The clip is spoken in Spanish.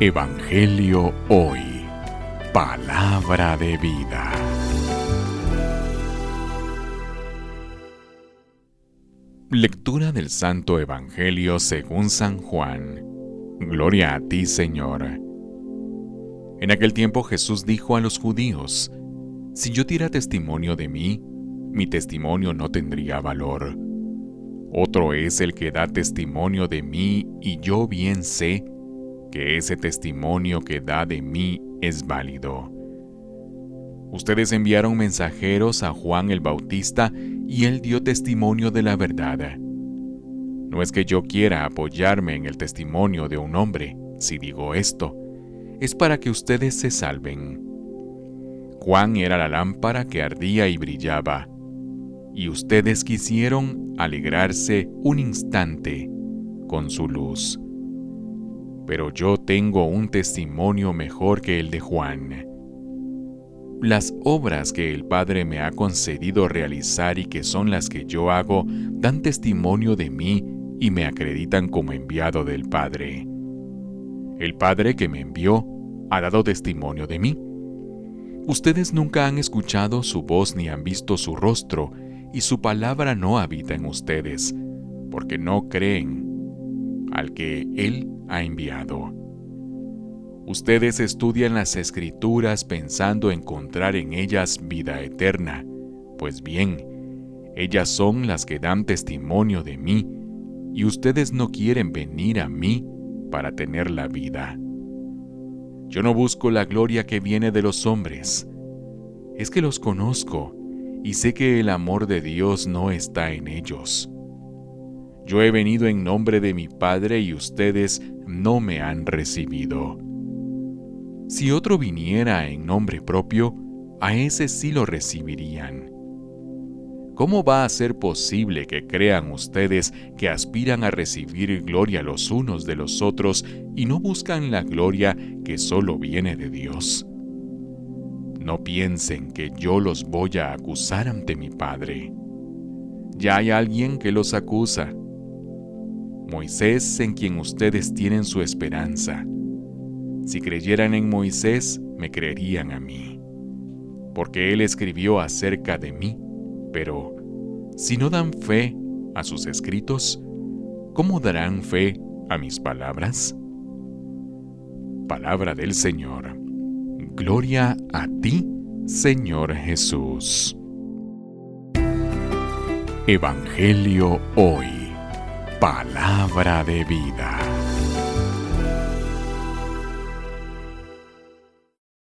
Evangelio Hoy. Palabra de vida. Lectura del Santo Evangelio según San Juan. Gloria a ti, Señor. En aquel tiempo Jesús dijo a los judíos, Si yo diera testimonio de mí, mi testimonio no tendría valor. Otro es el que da testimonio de mí y yo bien sé que ese testimonio que da de mí es válido. Ustedes enviaron mensajeros a Juan el Bautista y él dio testimonio de la verdad. No es que yo quiera apoyarme en el testimonio de un hombre, si digo esto, es para que ustedes se salven. Juan era la lámpara que ardía y brillaba, y ustedes quisieron alegrarse un instante con su luz pero yo tengo un testimonio mejor que el de Juan. Las obras que el Padre me ha concedido realizar y que son las que yo hago dan testimonio de mí y me acreditan como enviado del Padre. El Padre que me envió ha dado testimonio de mí. Ustedes nunca han escuchado su voz ni han visto su rostro, y su palabra no habita en ustedes, porque no creen al que Él ha enviado. Ustedes estudian las escrituras pensando encontrar en ellas vida eterna. Pues bien, ellas son las que dan testimonio de mí, y ustedes no quieren venir a mí para tener la vida. Yo no busco la gloria que viene de los hombres. Es que los conozco y sé que el amor de Dios no está en ellos. Yo he venido en nombre de mi Padre y ustedes no me han recibido. Si otro viniera en nombre propio, a ese sí lo recibirían. ¿Cómo va a ser posible que crean ustedes que aspiran a recibir gloria los unos de los otros y no buscan la gloria que solo viene de Dios? No piensen que yo los voy a acusar ante mi Padre. Ya hay alguien que los acusa Moisés en quien ustedes tienen su esperanza. Si creyeran en Moisés, me creerían a mí, porque él escribió acerca de mí, pero si no dan fe a sus escritos, ¿cómo darán fe a mis palabras? Palabra del Señor. Gloria a ti, Señor Jesús. Evangelio hoy. Palabra de vida.